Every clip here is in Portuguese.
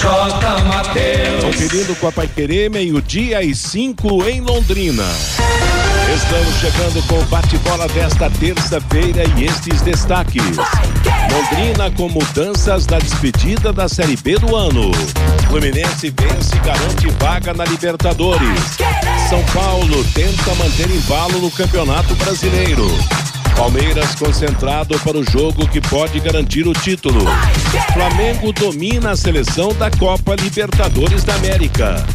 J. Mateus. Conferindo com a Paiquerê, meio-dia e cinco em Londrina. Estamos chegando com o bate-bola desta terça-feira e estes destaques. Londrina com mudanças na despedida da Série B do ano. Fluminense vence e garante vaga na Libertadores. São Paulo tenta manter embalo no Campeonato Brasileiro. Palmeiras concentrado para o jogo que pode garantir o título. Flamengo domina a seleção da Copa Libertadores da América.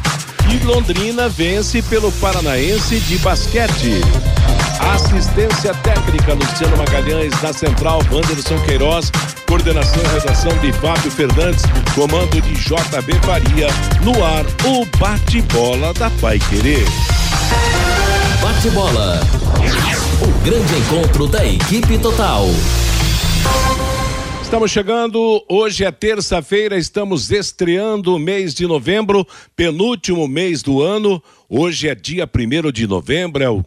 E Londrina vence pelo Paranaense de basquete. Assistência técnica Luciano Magalhães, na central Wanderson Queiroz, coordenação e redação de Fábio Fernandes, comando de JB Faria, no ar o bate-bola da Pai Querer. Bate-bola. O grande encontro da equipe total. Estamos chegando, hoje é terça-feira, estamos estreando o mês de novembro, penúltimo mês do ano. Hoje é dia primeiro de novembro, é o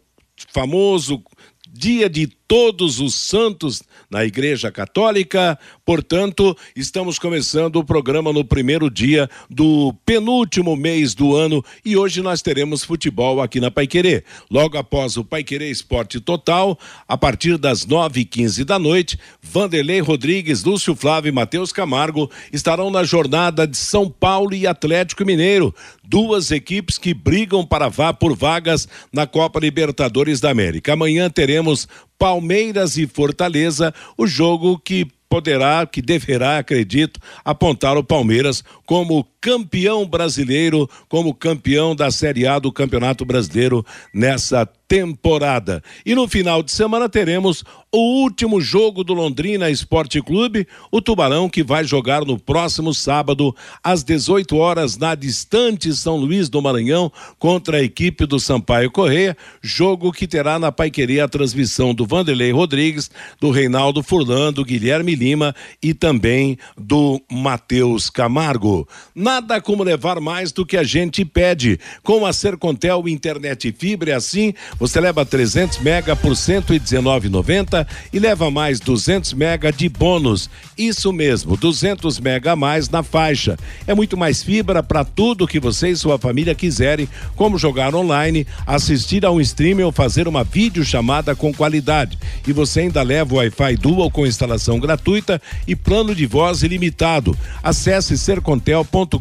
famoso dia de todos os santos na Igreja Católica. Portanto, estamos começando o programa no primeiro dia do penúltimo mês do ano e hoje nós teremos futebol aqui na Paiquerê. Logo após o Paiquerê Esporte Total, a partir das nove e quinze da noite, Vanderlei Rodrigues, Lúcio Flávio e Matheus Camargo estarão na jornada de São Paulo e Atlético Mineiro, duas equipes que brigam para vá por vagas na Copa Libertadores da América. Amanhã teremos Palmeiras e Fortaleza, o jogo que poderá, que deverá, acredito, apontar o Palmeiras como campeão brasileiro, como campeão da Série A do Campeonato Brasileiro nessa temporada. E no final de semana teremos o último jogo do Londrina Esporte Clube, o Tubarão que vai jogar no próximo sábado às 18 horas na distante São Luís do Maranhão contra a equipe do Sampaio Correia, jogo que terá na Paiqueria a transmissão do Vanderlei Rodrigues, do Reinaldo Furlan, do Guilherme Lima e também do Matheus Camargo. Nada como levar mais do que a gente pede. Com a Sercontel Internet Fibra assim, você leva 300 mega por 119,90 e leva mais 200 mega de bônus. Isso mesmo, 200 mega a mais na faixa. É muito mais fibra para tudo que você e sua família quiserem, como jogar online, assistir a um stream ou fazer uma videochamada com qualidade. E você ainda leva o Wi-Fi Dual com instalação gratuita e plano de voz ilimitado. Acesse sercontel.com.br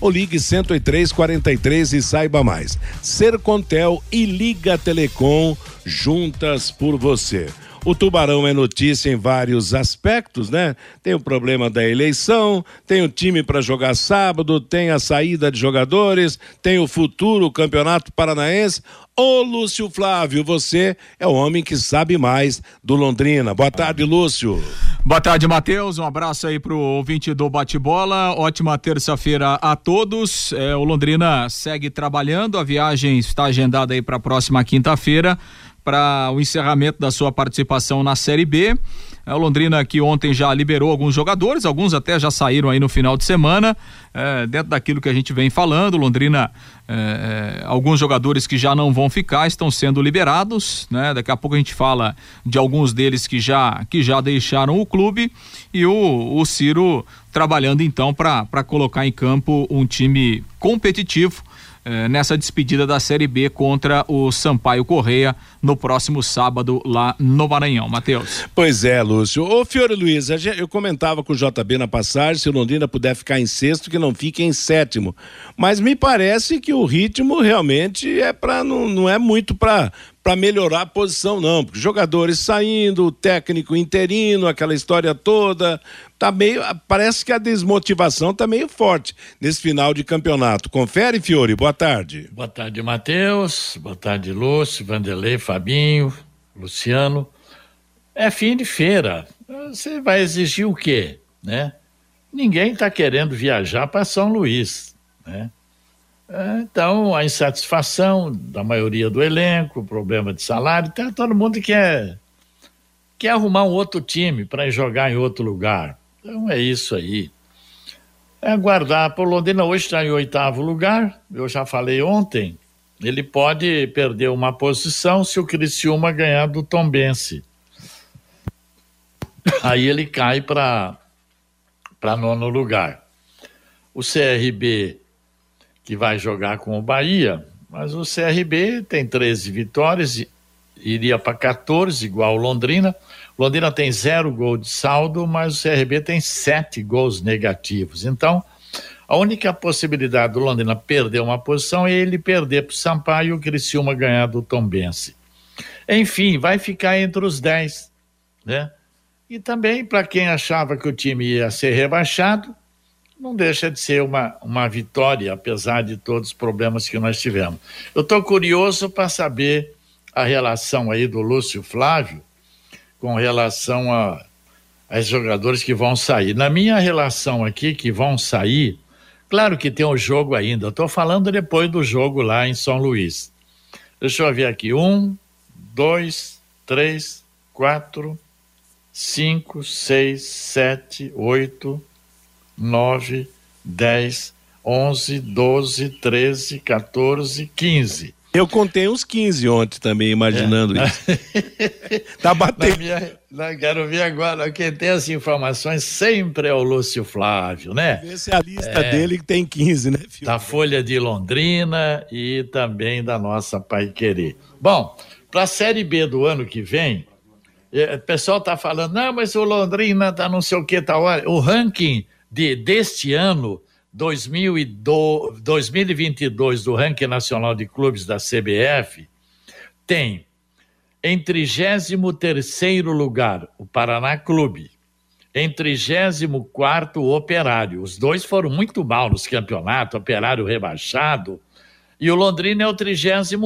ou ligue 10343 e saiba mais. Sercontel e Liga Telecom juntas por você. O Tubarão é notícia em vários aspectos, né? Tem o problema da eleição, tem o time para jogar sábado, tem a saída de jogadores, tem o futuro Campeonato Paranaense. Ô Lúcio Flávio, você é o homem que sabe mais do Londrina. Boa tarde, Lúcio. Boa tarde, Matheus. Um abraço aí pro ouvinte do Bate-Bola. Ótima terça-feira a todos. É, o Londrina segue trabalhando. A viagem está agendada aí para a próxima quinta-feira para o encerramento da sua participação na Série B. É, o Londrina que ontem já liberou alguns jogadores, alguns até já saíram aí no final de semana, é, dentro daquilo que a gente vem falando. Londrina, é, é alguns jogadores que já não vão ficar estão sendo liberados, né? Daqui a pouco a gente fala de alguns deles que já que já deixaram o clube e o, o Ciro trabalhando então para colocar em campo um time competitivo eh, nessa despedida da Série B contra o Sampaio Correia no próximo sábado lá no Maranhão. Matheus. Pois é, Lúcio. Ô, Fiore Luiz, eu comentava com o JB na passagem, se o Londrina puder ficar em sexto, que não fique em sétimo. Mas me parece que o ritmo realmente é para não, não é muito para para melhorar a posição, não. Porque jogadores saindo, técnico interino, aquela história toda. Tá meio. Parece que a desmotivação tá meio forte nesse final de campeonato. Confere, Fiore. Boa tarde. Boa tarde, Matheus. Boa tarde, Lúcio, Vanderlei, Fabinho, Luciano. É fim de feira. Você vai exigir o quê? né? Ninguém está querendo viajar para São Luís, né? É, então, a insatisfação da maioria do elenco, problema de salário, então, todo mundo quer, quer arrumar um outro time para jogar em outro lugar. Então, é isso aí. É aguardar. O Londrina hoje está em oitavo lugar, eu já falei ontem. Ele pode perder uma posição se o Criciúma ganhar do Tombense. Aí ele cai para nono lugar. O CRB que vai jogar com o Bahia, mas o CRB tem 13 vitórias, iria para 14, igual o Londrina. Londrina tem zero gol de saldo, mas o CRB tem sete gols negativos. Então, a única possibilidade do Londrina perder uma posição é ele perder para o Sampaio e o Criciúma ganhar do Tombense. Enfim, vai ficar entre os 10, né? E também, para quem achava que o time ia ser rebaixado, não deixa de ser uma, uma vitória, apesar de todos os problemas que nós tivemos. Eu estou curioso para saber a relação aí do Lúcio Flávio com relação a, a jogadores que vão sair. Na minha relação aqui, que vão sair, claro que tem o jogo ainda, estou falando depois do jogo lá em São Luís. Deixa eu ver aqui. Um, dois, três, quatro, cinco, seis, sete, oito, 9, 10, 11, 12, 13, 14, 15. Eu contei uns 15 ontem também, imaginando é. isso. tá batendo. Minha, não, quero ver agora. Quem tem as informações sempre é o Lúcio Flávio, né? Essa é a lista é, dele que tem 15, né, filho? Da Folha de Londrina e também da nossa Pai Querer. Bom, para a Série B do ano que vem, é, o pessoal tá falando, não, mas o Londrina tá não sei o que, tá hora. O ranking de, deste ano, 2022, do ranking nacional de clubes da CBF, tem em 33 lugar o Paraná Clube, em 34 o Operário. Os dois foram muito mal nos campeonatos, Operário rebaixado, e o Londrina é o 39,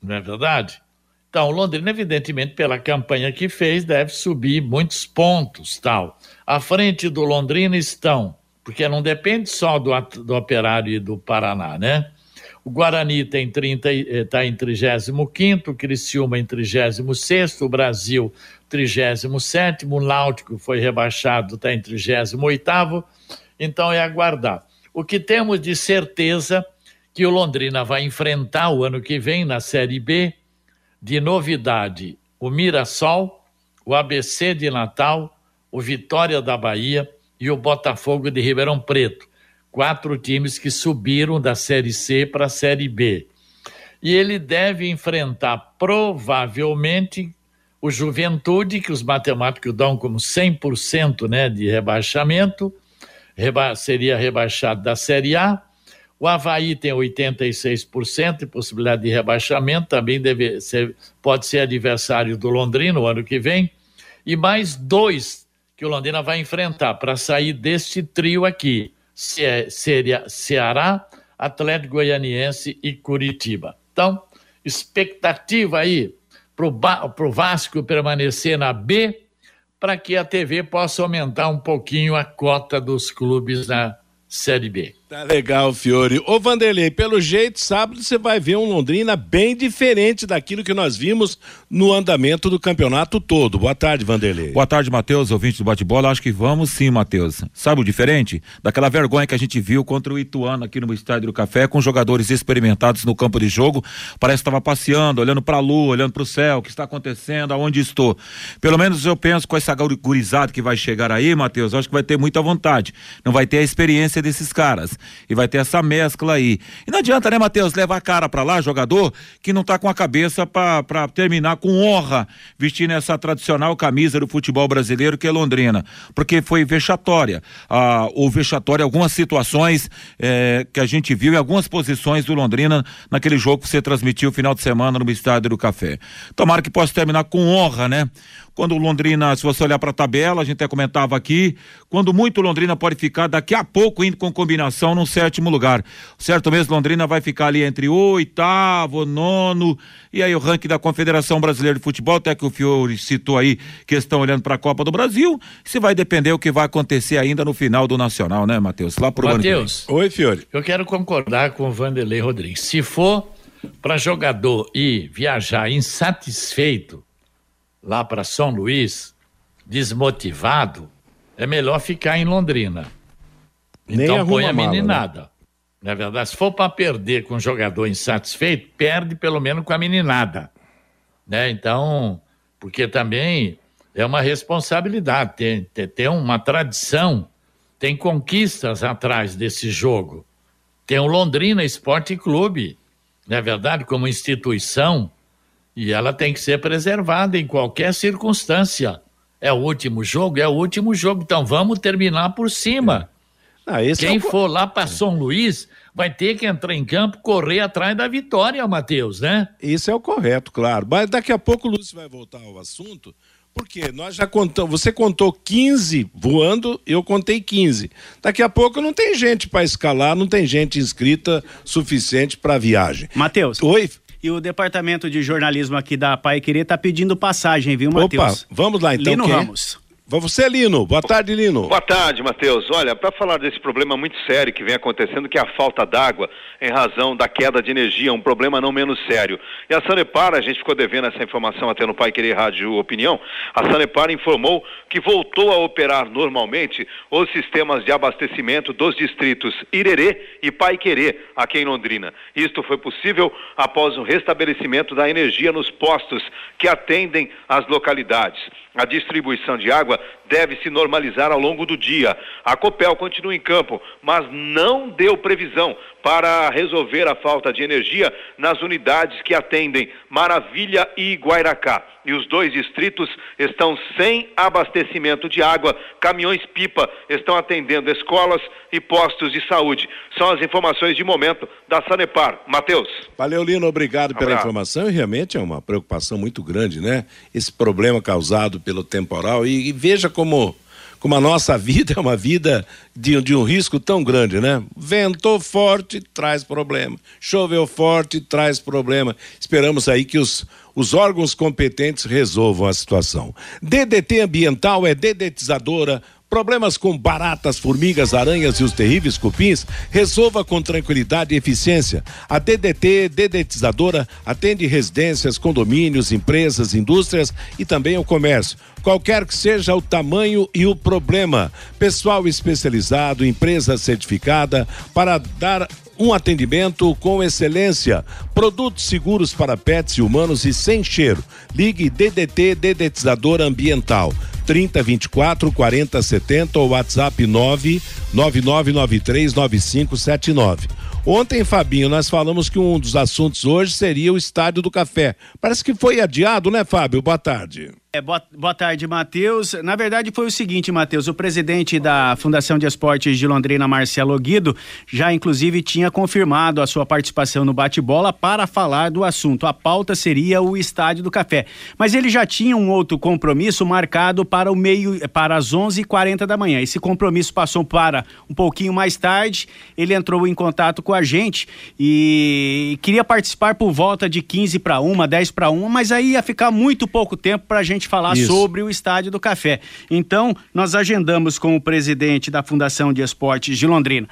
não é verdade? Então, o Londrina, evidentemente, pela campanha que fez, deve subir muitos pontos, tal. À frente do Londrina estão, porque não depende só do, do Operário e do Paraná, né? O Guarani tem 30, está em 35, o Criciúma em 36, o Brasil 37, o Náutico foi rebaixado, está em 38, então é aguardar. O que temos de certeza que o Londrina vai enfrentar o ano que vem na Série B, de novidade, o Mirassol, o ABC de Natal, o Vitória da Bahia e o Botafogo de Ribeirão Preto. Quatro times que subiram da Série C para a Série B. E ele deve enfrentar provavelmente o Juventude, que os matemáticos dão como 100% né, de rebaixamento, reba seria rebaixado da Série A. O Havaí tem 86% de possibilidade de rebaixamento, também deve ser, pode ser adversário do Londrina no ano que vem. E mais dois que o Londrina vai enfrentar para sair deste trio aqui: seria Ceará, Atlético Goianiense e Curitiba. Então, expectativa aí para o Vasco permanecer na B, para que a TV possa aumentar um pouquinho a cota dos clubes na Série B. Tá legal, Fiore. Ô Vanderlei, pelo jeito, sábado você vai ver um Londrina bem diferente daquilo que nós vimos no andamento do campeonato todo. Boa tarde, Vanderlei. Boa tarde, Matheus, ouvinte do bate-bola. Acho que vamos sim, Matheus. Sabe o diferente? Daquela vergonha que a gente viu contra o Ituano aqui no Estádio do Café, com jogadores experimentados no campo de jogo. Parece que estava passeando, olhando para a lua, olhando para o céu, o que está acontecendo, aonde estou. Pelo menos eu penso com essa gurizada que vai chegar aí, Matheus, acho que vai ter muita vontade. Não vai ter a experiência desses caras e vai ter essa mescla aí. E não adianta, né, Matheus, levar a cara para lá, jogador que não tá com a cabeça para terminar com honra vestindo essa tradicional camisa do futebol brasileiro que é Londrina, porque foi vexatória. Ah, ou vexatória algumas situações eh, que a gente viu em algumas posições do Londrina naquele jogo que você transmitiu final de semana no Estádio do Café. Tomara que possa terminar com honra, né? Quando o Londrina, se você olhar para a tabela, a gente até comentava aqui, quando muito Londrina pode ficar daqui a pouco indo com combinação posição no sétimo lugar. Certo mesmo, Londrina vai ficar ali entre o oitavo, nono, e aí o ranking da Confederação Brasileira de Futebol, até que o Fiore citou aí que estão olhando para a Copa do Brasil, se vai depender o que vai acontecer ainda no final do Nacional, né, Matheus? Lá pro Matheus. Oi, Fiore. Eu quero concordar com o Vanderlei Rodrigues. Se for para jogador ir viajar insatisfeito lá para São Luís, desmotivado, é melhor ficar em Londrina. Nem Então põe a mala, né? meninada. Não é verdade? Se for para perder com um jogador insatisfeito, perde pelo menos com a meninada. Né? Então, porque também é uma responsabilidade, tem, tem, tem uma tradição, tem conquistas atrás desse jogo. Tem o Londrina Esporte Clube, não é verdade? Como instituição, e ela tem que ser preservada em qualquer circunstância. É o último jogo? É o último jogo. Então vamos terminar por cima. Ah, esse é Quem o co- for lá para São Luís vai ter que entrar em campo, correr atrás da vitória, Matheus, né? Isso é o correto, claro. Mas daqui a pouco o Lúcio vai voltar ao assunto, porque nós já contamos. Você contou 15 voando, eu contei 15. Daqui a pouco não tem gente para escalar, não tem gente inscrita suficiente para viagem. Matheus. Oi? E o departamento de jornalismo aqui da Pai Querer tá pedindo passagem, viu, Opa, Matheus? vamos lá então. Lino quem é? Você, Lino. Boa tarde, Lino. Boa tarde, Matheus. Olha, para falar desse problema muito sério que vem acontecendo, que é a falta d'água em razão da queda de energia, um problema não menos sério. E a Sanepar, a gente ficou devendo essa informação até no Pai Querer Rádio Opinião, a Sanepar informou que voltou a operar normalmente os sistemas de abastecimento dos distritos Irerê e Pai Querer, aqui em Londrina. Isto foi possível após o restabelecimento da energia nos postos que atendem as localidades. A distribuição de água deve se normalizar ao longo do dia. A Copel continua em campo, mas não deu previsão para resolver a falta de energia nas unidades que atendem Maravilha e Guairacá. E os dois distritos estão sem abastecimento de água. Caminhões-pipa estão atendendo escolas e postos de saúde. São as informações de momento da Sanepar. Matheus. Valeu, Lino, obrigado pela Abraço. informação. E realmente é uma preocupação muito grande, né? Esse problema causado pelo temporal. E, e veja como, como a nossa vida é uma vida de, de um risco tão grande, né? Ventou forte, traz problema. Choveu forte, traz problema. Esperamos aí que os, os órgãos competentes resolvam a situação. DDT Ambiental é dedetizadora. Problemas com baratas, formigas, aranhas e os terríveis cupins, resolva com tranquilidade e eficiência. A DDT Dedetizadora atende residências, condomínios, empresas, indústrias e também o comércio. Qualquer que seja o tamanho e o problema. Pessoal especializado, empresa certificada para dar um atendimento com excelência. Produtos seguros para pets e humanos e sem cheiro. Ligue DDT Dedetizadora Ambiental. 30 24 40 70 ou WhatsApp 9 9993 9579. Ontem, Fabinho, nós falamos que um dos assuntos hoje seria o Estádio do Café. Parece que foi adiado, né, Fábio? Boa tarde. É, boa, boa tarde, Matheus. Na verdade, foi o seguinte, Matheus. O presidente da Fundação de Esportes de Londrina, Marcelo Guido, já inclusive tinha confirmado a sua participação no bate-bola para falar do assunto. A pauta seria o Estádio do Café. Mas ele já tinha um outro compromisso marcado para o meio, para as 11h40 da manhã. Esse compromisso passou para um pouquinho mais tarde. Ele entrou em contato com a gente e queria participar por volta de 15 para uma, 10 para uma, mas aí ia ficar muito pouco tempo para a gente falar Isso. sobre o Estádio do Café. Então, nós agendamos com o presidente da Fundação de Esportes de Londrina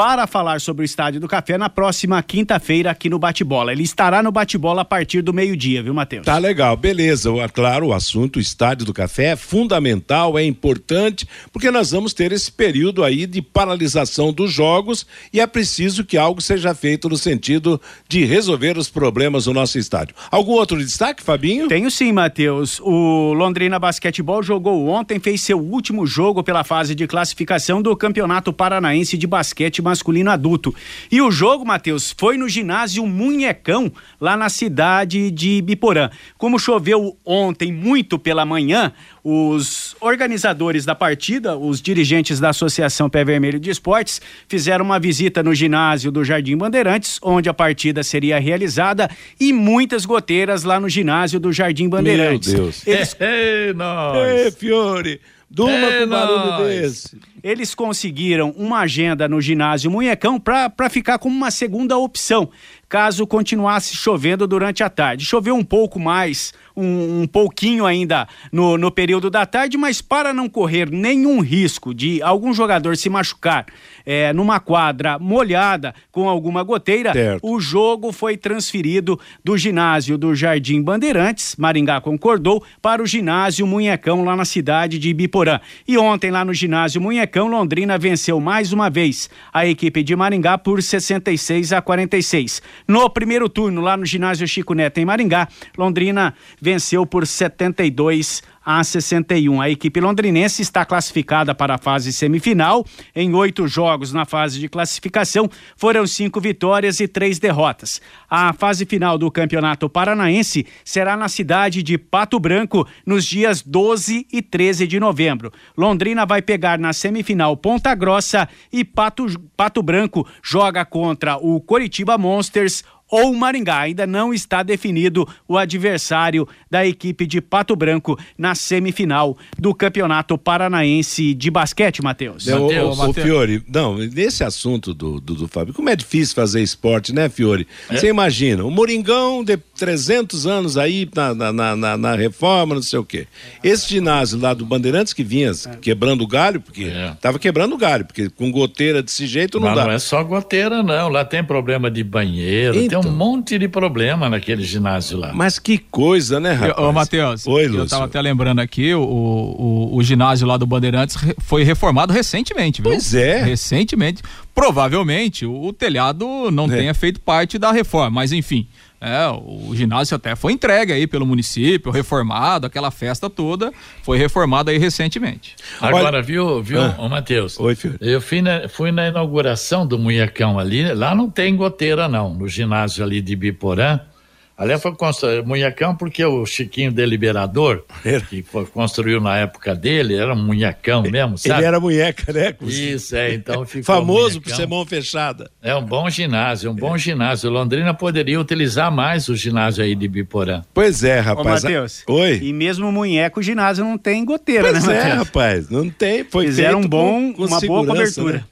para falar sobre o Estádio do Café na próxima quinta-feira aqui no Bate-Bola. Ele estará no Bate-Bola a partir do meio-dia, viu, Matheus? Tá legal, beleza. O- Claro, o assunto o Estádio do Café é fundamental, é importante, porque nós vamos ter esse período aí de paralisação dos jogos e é preciso que algo seja feito no sentido de resolver os problemas do nosso estádio. Algum outro destaque, Fabinho? Tenho sim, Matheus. O Londrina Basquetebol jogou ontem, fez seu último jogo pela fase de classificação do Campeonato Paranaense de Basquete Masculino Adulto. E o jogo, Matheus, foi no ginásio Munhecão, lá na cidade de Biporã. Como choveu ontem muito pela manhã, os organizadores da partida, os dirigentes da Associação Pé Vermelho de Esportes, fizeram uma visita no ginásio do Jardim Bandeirantes, onde a partida seria realizada, e muitas goteiras lá no ginásio do Jardim Bandeirantes. Deus. Eles Ei, nós. Ê, Fiore, Durma é com barulho desse. Eles conseguiram uma agenda no ginásio Munhecão para ficar como uma segunda opção caso continuasse chovendo durante a tarde. Choveu um pouco mais, um, um pouquinho ainda no, no período da tarde, mas para não correr nenhum risco de algum jogador se machucar é, numa quadra molhada com alguma goteira, certo. o jogo foi transferido do ginásio do Jardim Bandeirantes, Maringá concordou, para o ginásio Munhecão lá na cidade de Ibiporã. E ontem lá no ginásio Munhecão, Londrina venceu mais uma vez a equipe de Maringá por 66 a 46. No primeiro turno, lá no ginásio Chico Neto, em Maringá, Londrina venceu por 72 a 61. A equipe londrinense está classificada para a fase semifinal. Em oito jogos na fase de classificação, foram cinco vitórias e três derrotas. A fase final do Campeonato Paranaense será na cidade de Pato Branco, nos dias 12 e 13 de novembro. Londrina vai pegar na semifinal Ponta Grossa e Pato, Pato Branco joga contra o Coritiba Monsters ou Maringá. Ainda não está definido o adversário da equipe de Pato Branco na semifinal do Campeonato Paranaense de Basquete, Matheus. Matheus. O, o, Fiore, não, nesse assunto do, do, do, Fábio, como é difícil fazer esporte, né, Fiore? É. Você é. imagina, o Moringão de 300 anos aí na, na, na, na, reforma, não sei o quê. Esse ginásio lá do Bandeirantes que vinha é. quebrando o galho, porque é. tava quebrando o galho, porque com goteira desse jeito não Mas dá. não é só goteira, não. Lá tem problema de banheiro, então, tem um monte de problema naquele ginásio lá. Mas que coisa, né, rapaz? Ô, Matheus, Oi, Lúcio. eu tava até lembrando aqui, o, o, o ginásio lá do Bandeirantes foi reformado recentemente, viu? Pois é. Recentemente. Provavelmente o, o telhado não é. tenha feito parte da reforma, mas enfim. É, o ginásio até foi entregue aí pelo município, reformado, aquela festa toda, foi reformado aí recentemente. Agora, Olha... viu, viu, ah. Matheus? Oi, filho. Eu fui na, fui na inauguração do Munhecão ali, lá não tem goteira não, no ginásio ali de Biporã, Aliás, foi construído Munhecão porque o Chiquinho Deliberador, que foi, construiu na época dele, era um munhecão mesmo, sabe? Ele era munheca, né? Isso, é, então ficou Famoso por ser mão fechada. É um bom ginásio, um bom é. ginásio. Londrina poderia utilizar mais o ginásio aí de Biporã. Pois é, rapaz. Ô, Matheus. Oi. E mesmo munheco, o ginásio não tem goteira, pois né, Pois é, rapaz, não tem. Foi Fizeram um bom, com, com uma boa cobertura. Né?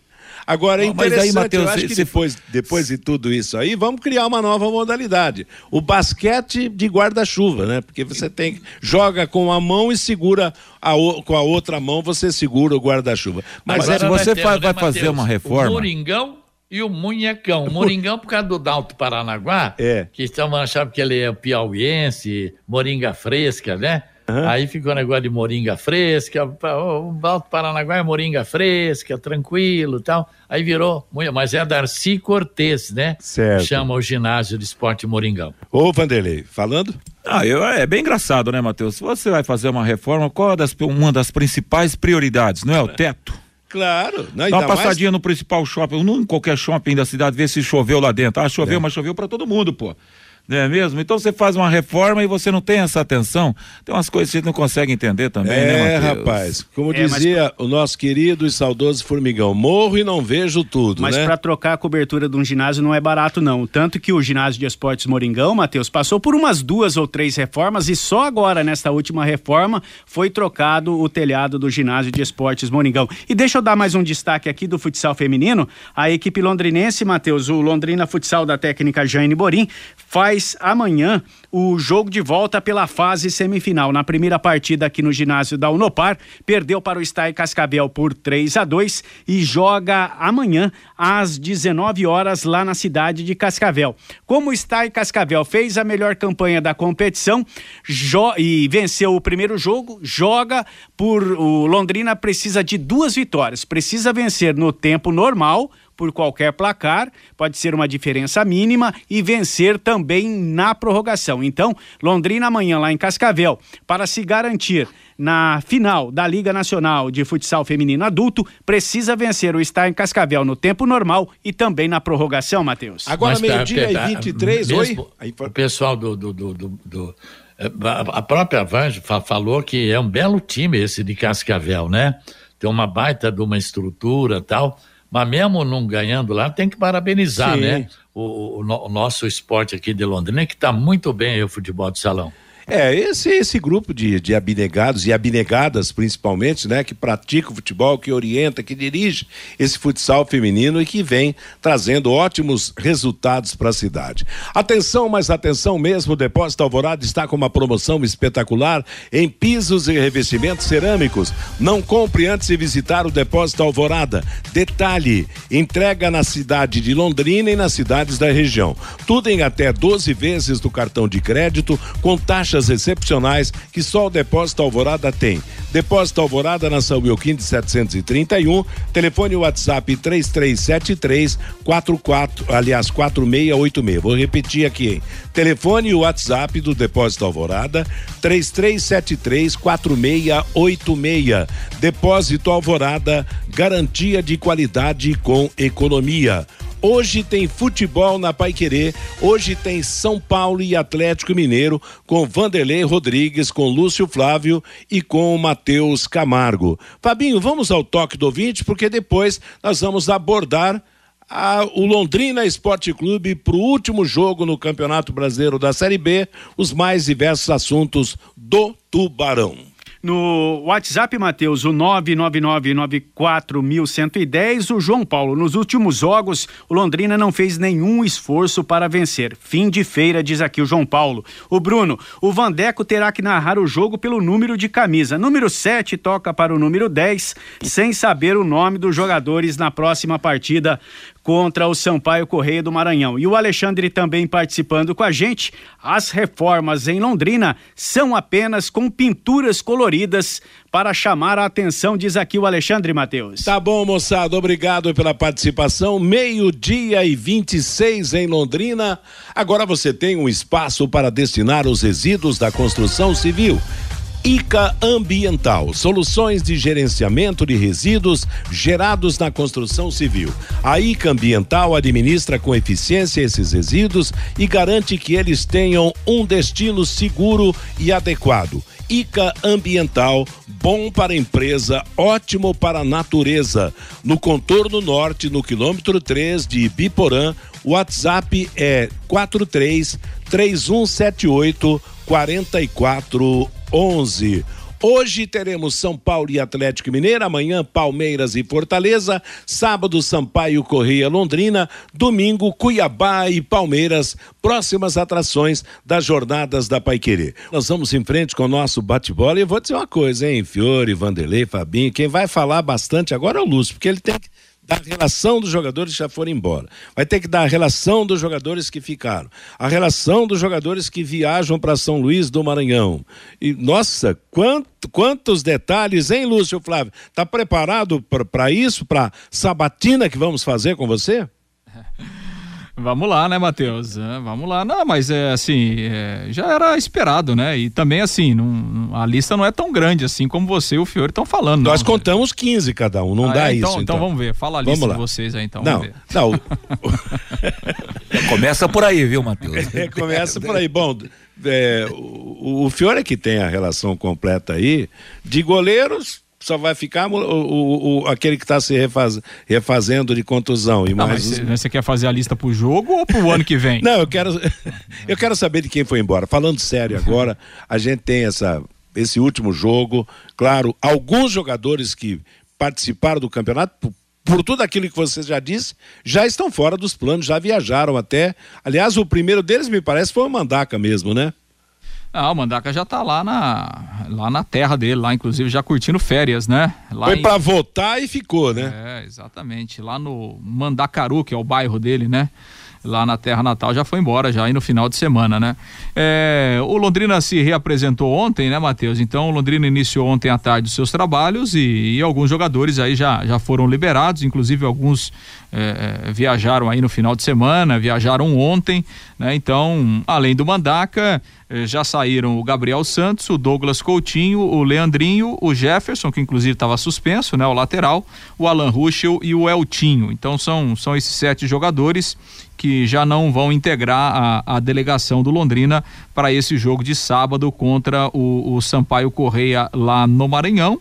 Agora é interessante, aí, Mateus, eu acho que depois, depois de tudo isso aí, vamos criar uma nova modalidade. O basquete de guarda-chuva, né? Porque você tem joga com a mão e segura a, com a outra mão, você segura o guarda-chuva. Mas, Mas é, você vai, vai fazer uma reforma. O Moringão e o Munhecão. O Moringão, por causa do Dalto Paranaguá, é. que estavam achando que ele é piauiense, moringa fresca, né? Uhum. Aí ficou o negócio de moringa fresca, o Alto Paranaguá é moringa fresca, tranquilo tal. Aí virou, mas é Darcy Cortez, né? Certo. Chama o ginásio de esporte Moringão. Ô, Vanderlei, falando? Ah, eu, é bem engraçado, né, Matheus? Se você vai fazer uma reforma, qual é das, uma das principais prioridades? Não é o teto? Claro. Não, Dá uma passadinha mais... no principal shopping, não em qualquer shopping da cidade, ver se choveu lá dentro. Ah, choveu, é. mas choveu para todo mundo, pô. Não é mesmo? Então você faz uma reforma e você não tem essa atenção. Tem umas coisas que você não consegue entender também, é, né, É, rapaz. Como é, dizia mas... o nosso querido e saudoso Formigão, morro e não vejo tudo, mas né? para trocar a cobertura de um ginásio não é barato, não. Tanto que o ginásio de esportes Moringão, Matheus, passou por umas duas ou três reformas e só agora, nesta última reforma, foi trocado o telhado do ginásio de esportes Moringão. E deixa eu dar mais um destaque aqui do futsal feminino. A equipe londrinense, Matheus, o Londrina Futsal da técnica Jane Borim, faz amanhã o jogo de volta pela fase semifinal. Na primeira partida aqui no ginásio da Unopar, perdeu para o Stay Cascavel por 3 a 2 e joga amanhã às 19 horas lá na cidade de Cascavel. Como o Stay Cascavel fez a melhor campanha da competição e venceu o primeiro jogo, joga por o Londrina precisa de duas vitórias, precisa vencer no tempo normal por qualquer placar, pode ser uma diferença mínima e vencer também na prorrogação. Então, Londrina amanhã lá em Cascavel, para se garantir na final da Liga Nacional de Futsal Feminino Adulto, precisa vencer o Star em Cascavel no tempo normal e também na prorrogação, Matheus. Agora meio-dia e 23, mesmo, oi? O pessoal do, do, do, do é, a própria Vange falou que é um belo time esse de Cascavel, né? Tem uma baita de uma estrutura tal. Mas mesmo não ganhando lá, tem que parabenizar, Sim. né? O, o, o, nosso esporte aqui de Londrina, que está muito bem o futebol de salão. É, esse, esse grupo de, de abnegados e abnegadas, principalmente, né, que pratica o futebol, que orienta, que dirige esse futsal feminino e que vem trazendo ótimos resultados para a cidade. Atenção, mas atenção mesmo, o Depósito Alvorada está com uma promoção espetacular em pisos e revestimentos cerâmicos. Não compre antes de visitar o Depósito Alvorada. Detalhe: entrega na cidade de Londrina e nas cidades da região. Tudo em até 12 vezes do cartão de crédito, com taxas excepcionais que só o Depósito Alvorada tem. Depósito Alvorada na São Wilkin de 731, telefone WhatsApp 3373 44, aliás, 4686. Vou repetir aqui, hein? Telefone e WhatsApp do Depósito Alvorada 3373 4686. Depósito Alvorada, garantia de qualidade com economia. Hoje tem futebol na Paiquerê, hoje tem São Paulo e Atlético Mineiro com Vanderlei Rodrigues, com Lúcio Flávio e com Matheus Camargo. Fabinho, vamos ao toque do ouvinte, porque depois nós vamos abordar a, o Londrina Esporte Clube para o último jogo no Campeonato Brasileiro da Série B, os mais diversos assuntos do Tubarão. No WhatsApp, Matheus, o 99994110, o João Paulo. Nos últimos jogos, o Londrina não fez nenhum esforço para vencer. Fim de feira, diz aqui o João Paulo. O Bruno, o Vandeco terá que narrar o jogo pelo número de camisa. Número 7 toca para o número 10, sem saber o nome dos jogadores na próxima partida contra o Sampaio Correia do Maranhão. E o Alexandre também participando com a gente. As reformas em Londrina são apenas com pinturas coloridas para chamar a atenção, diz aqui o Alexandre Matheus. Tá bom, moçada, obrigado pela participação. Meio-dia e 26 em Londrina. Agora você tem um espaço para destinar os resíduos da construção civil. ICA Ambiental, soluções de gerenciamento de resíduos gerados na construção civil. A ICA Ambiental administra com eficiência esses resíduos e garante que eles tenham um destino seguro e adequado. ICA Ambiental, bom para a empresa, ótimo para a natureza. No contorno norte, no quilômetro 3 de Biporã, o WhatsApp é 43 3178 4411. Hoje teremos São Paulo e Atlético Mineiro, amanhã Palmeiras e Fortaleza, sábado Sampaio Correia Londrina, domingo Cuiabá e Palmeiras, próximas atrações das jornadas da Paiquerê. Nós vamos em frente com o nosso bate-bola e eu vou dizer uma coisa, hein, Fiore, Vanderlei, Fabinho, quem vai falar bastante agora é o Lúcio, porque ele tem que da relação dos jogadores que já foram embora. Vai ter que dar a relação dos jogadores que ficaram. A relação dos jogadores que viajam para São Luís do Maranhão. E, nossa, quanto, quantos detalhes, hein, Lúcio Flávio? Tá preparado para isso, para sabatina que vamos fazer com você? Vamos lá, né, Matheus? É, vamos lá. Não, mas é assim, é, já era esperado, né? E também assim, não, a lista não é tão grande assim como você e o Fiore estão falando. Nós não, contamos 15 cada um, não ah, dá é? isso. Então, então, vamos ver. Fala a lista de vocês aí, então. Não, não. começa por aí, viu, Matheus? É, começa por aí. Bom, é, o, o Fiore é que tem a relação completa aí de goleiros só vai ficar o, o, o aquele que está se refaz, refazendo de contusão. E mais mas você quer fazer a lista pro jogo ou pro ano que vem? Não, eu quero, eu quero saber de quem foi embora. Falando sério agora, a gente tem essa, esse último jogo. Claro, alguns jogadores que participaram do campeonato, por, por tudo aquilo que você já disse, já estão fora dos planos, já viajaram até. Aliás, o primeiro deles, me parece, foi o Mandaca mesmo, né? Ah, o Mandaca já tá lá na, lá na terra dele, lá inclusive já curtindo férias, né? Lá Foi em... para votar e ficou, né? É, exatamente. Lá no Mandacaru, que é o bairro dele, né? Lá na terra natal já foi embora já aí no final de semana, né? É, o Londrina se reapresentou ontem, né, Matheus? Então o Londrina iniciou ontem à tarde os seus trabalhos e, e alguns jogadores aí já, já foram liberados, inclusive alguns é, é viajaram aí no final de semana, viajaram ontem, né? Então, além do Mandaca, é, já saíram o Gabriel Santos, o Douglas Coutinho, o Leandrinho, o Jefferson, que inclusive estava suspenso, né? O lateral, o Alan Ruschel e o Eltinho. Então são, são esses sete jogadores que já não vão integrar a, a delegação do Londrina para esse jogo de sábado contra o, o Sampaio Correia lá no Maranhão.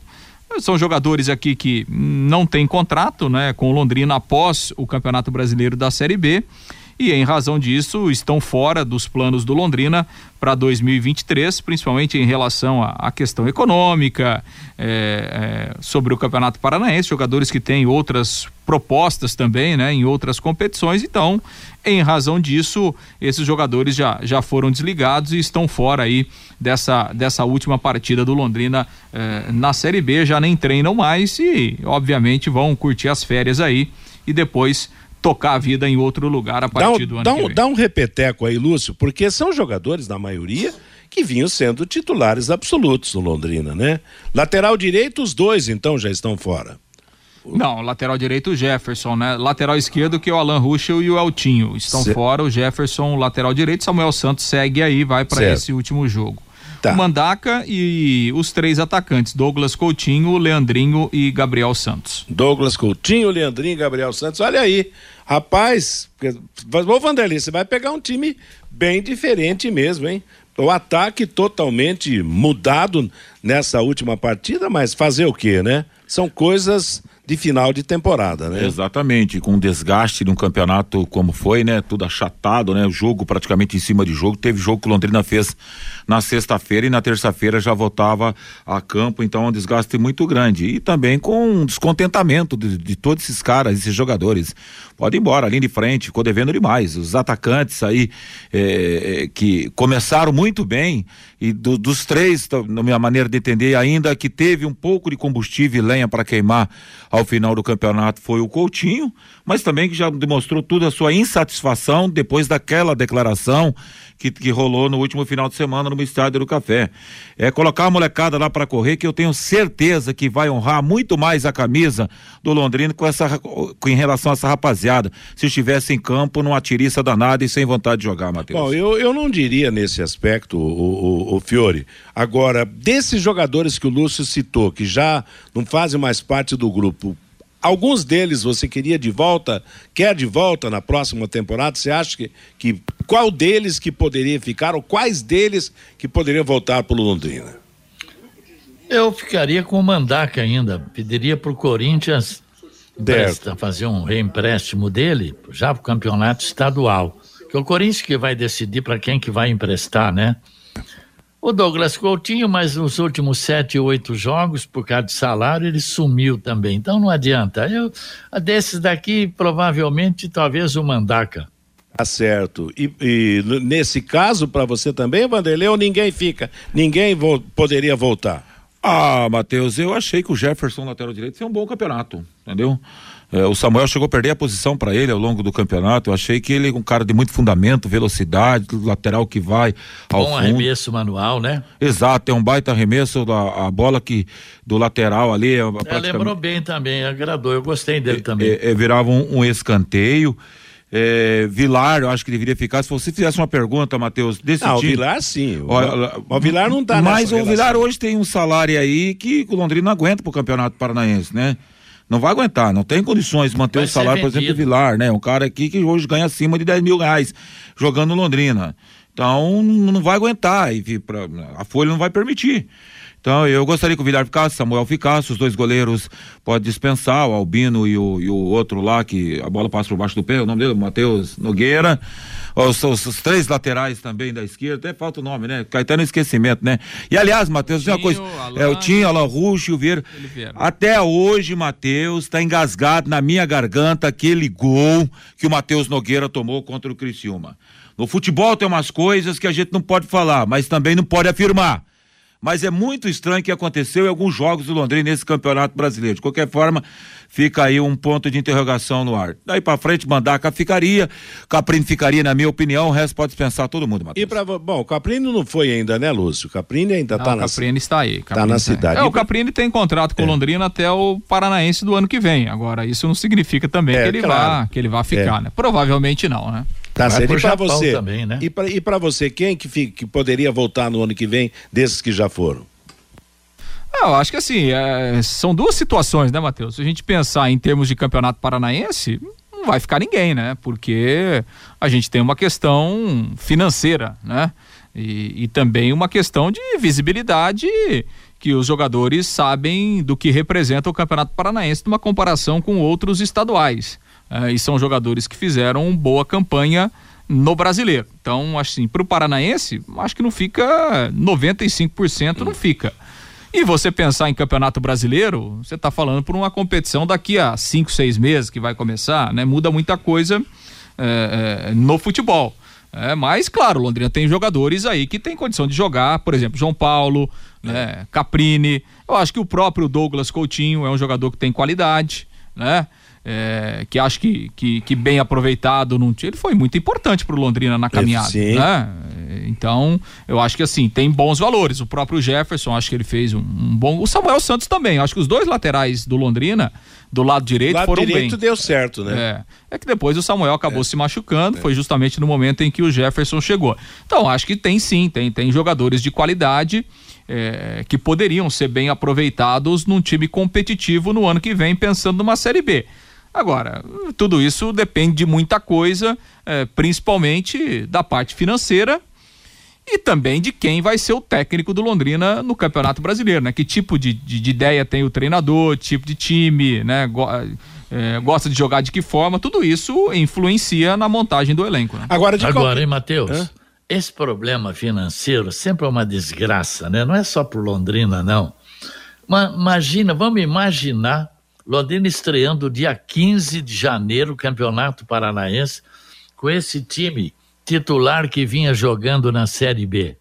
São jogadores aqui que não têm contrato né, com o Londrina após o Campeonato Brasileiro da Série B e em razão disso estão fora dos planos do Londrina para 2023, principalmente em relação à, questão econômica, é, é, sobre o Campeonato Paranaense, jogadores que têm outras propostas também, né, em outras competições. Então, em razão disso, esses jogadores já, já foram desligados e estão fora aí dessa, dessa última partida do Londrina eh, na Série B, já nem treinam mais e, obviamente, vão curtir as férias aí e depois tocar a vida em outro lugar a partir dá, do ano dá que vem. Dá um repeteco aí, Lúcio, porque são jogadores, na maioria, que vinham sendo titulares absolutos no Londrina, né? Lateral direito, os dois, então, já estão fora. Não, lateral direito o Jefferson, né? Lateral esquerdo que é o Alan Ruschel e o Eltinho. Estão fora o Jefferson, lateral direito, Samuel Santos segue aí, vai para esse último jogo. Tá. O Mandaca e os três atacantes, Douglas Coutinho, Leandrinho e Gabriel Santos. Douglas Coutinho, Leandrinho e Gabriel Santos. Olha aí, rapaz, ô Vanderlei, você vai pegar um time bem diferente mesmo, hein? O ataque totalmente mudado nessa última partida, mas fazer o quê, né? São coisas de final de temporada, né? Exatamente, com um desgaste de um campeonato como foi, né? Tudo achatado, né? O jogo praticamente em cima de jogo. Teve jogo que o Londrina fez na sexta-feira e na terça-feira já voltava a campo, então é um desgaste muito grande. E também com um descontentamento de, de todos esses caras, esses jogadores. Pode ir embora, linha de frente, ficou devendo demais. Os atacantes aí é, que começaram muito bem e do, dos três, na minha maneira de entender, ainda que teve um pouco de combustível e lenha para queimar ao final do campeonato foi o Coutinho, mas também que já demonstrou toda a sua insatisfação depois daquela declaração que, que rolou no último final de semana no Estádio do Café. É colocar a molecada lá para correr que eu tenho certeza que vai honrar muito mais a camisa do Londrina com essa com, em relação a essa rapaziada. Se estivesse em campo numa tiriça danada e sem vontade de jogar, Matheus. Bom, eu, eu não diria nesse aspecto, o, o, o Fiore. Agora, desses jogadores que o Lúcio citou, que já não fazem mais parte do grupo, Alguns deles você queria de volta, quer de volta na próxima temporada? Você acha que, que qual deles que poderia ficar ou quais deles que poderiam voltar para o Londrina? Eu ficaria com o Mandaca ainda. Pediria para o Corinthians fazer um reempréstimo dele já para o campeonato estadual. Que é o Corinthians que vai decidir para quem que vai emprestar, né? O Douglas Coutinho, mas nos últimos sete, oito jogos, por causa de salário, ele sumiu também. Então não adianta. Eu, desses daqui, provavelmente, talvez o Mandaca. Tá certo. E, e nesse caso, para você também, Vanderlei, ou ninguém fica? Ninguém vo poderia voltar? Ah, Matheus, eu achei que o Jefferson, lateral direito, fez um bom campeonato, entendeu? É, o Samuel chegou a perder a posição para ele ao longo do campeonato. Eu achei que ele é um cara de muito fundamento, velocidade, lateral que vai ao Bom fundo. arremesso manual, né? Exato, tem um baita arremesso da a bola que do lateral ali. É, é, lembrou bem também, agradou. Eu gostei dele é, também. É, é, virava um, um escanteio. É, Vilar, eu acho que deveria ficar. Se você fizesse uma pergunta, Matheus, desse não, time. o Vilar sim. O, o Vilar não tá Mas o relação. Vilar hoje tem um salário aí que o Londrina não aguenta pro Campeonato Paranaense, né? Não vai aguentar, não tem condições de manter vai o salário, por exemplo, do Vilar, né? Um cara aqui que hoje ganha acima de 10 mil reais jogando Londrina. Então não vai aguentar, e pra, a Folha não vai permitir. Então eu gostaria que o Vilar ficasse, Samuel ficasse, os dois goleiros pode dispensar, o Albino e o, e o outro lá, que a bola passa por baixo do pé, o nome dele, Matheus Nogueira. Os, os, os, três laterais também da esquerda, até falta o nome, né? Caetano esquecimento, né? E aliás, Matheus, uma coisa. Alan, é, o Tinho, Alan Ruxo e o Vieira. Até hoje, Matheus, tá engasgado na minha garganta aquele gol que o Matheus Nogueira tomou contra o Criciúma. No futebol tem umas coisas que a gente não pode falar, mas também não pode afirmar mas é muito estranho que aconteceu em alguns jogos do Londrina nesse campeonato brasileiro. De qualquer forma, fica aí um ponto de interrogação no ar. Daí para frente, Mandaca ficaria, Caprino ficaria, na minha opinião, o resto pode dispensar todo mundo, Matheus. E para bom, o Caprino não foi ainda, né, Lúcio? O Caprino ainda está na O Caprino está aí. Está na cidade. É, o Caprino tem contrato com o é. Londrina até o Paranaense do ano que vem. Agora, isso não significa também é, que ele claro. vá, que ele vá ficar, é. né? Provavelmente não, né? Tá certo. E para você, também, né? E para você, quem que, fica, que poderia voltar no ano que vem desses que já foram? Eu acho que assim, é, são duas situações, né, Matheus? Se a gente pensar em termos de campeonato paranaense, não vai ficar ninguém, né? Porque a gente tem uma questão financeira, né? E, e também uma questão de visibilidade que os jogadores sabem do que representa o Campeonato Paranaense numa comparação com outros estaduais. É, e são jogadores que fizeram boa campanha no brasileiro. Então, assim, para o paranaense, acho que não fica 95%, não fica. E você pensar em campeonato brasileiro, você está falando por uma competição daqui a cinco, seis meses que vai começar, né? Muda muita coisa é, é, no futebol. É, mas, claro, Londrina tem jogadores aí que tem condição de jogar, por exemplo, João Paulo, né, Caprini. Eu acho que o próprio Douglas Coutinho é um jogador que tem qualidade, né? É, que acho que, que, que, bem aproveitado ele foi muito importante para o Londrina na caminhada. Sim. Né? Então, eu acho que assim, tem bons valores. O próprio Jefferson, acho que ele fez um, um bom. O Samuel Santos também. Acho que os dois laterais do Londrina, do lado direito, lado foram direito bem. deu certo, né? É. é que depois o Samuel acabou é. se machucando, é. foi justamente no momento em que o Jefferson chegou. Então, acho que tem sim, tem, tem jogadores de qualidade. É, que poderiam ser bem aproveitados num time competitivo no ano que vem, pensando numa Série B. Agora, tudo isso depende de muita coisa, é, principalmente da parte financeira e também de quem vai ser o técnico do Londrina no Campeonato Brasileiro, né? Que tipo de, de, de ideia tem o treinador, tipo de time, né? Go, é, gosta de jogar de que forma, tudo isso influencia na montagem do elenco. Né? Agora, de Agora, qual... hein, Matheus? Esse problema financeiro sempre é uma desgraça, né? Não é só pro Londrina, não. Mas imagina, vamos imaginar Londrina estreando dia 15 de janeiro o Campeonato Paranaense com esse time titular que vinha jogando na Série B.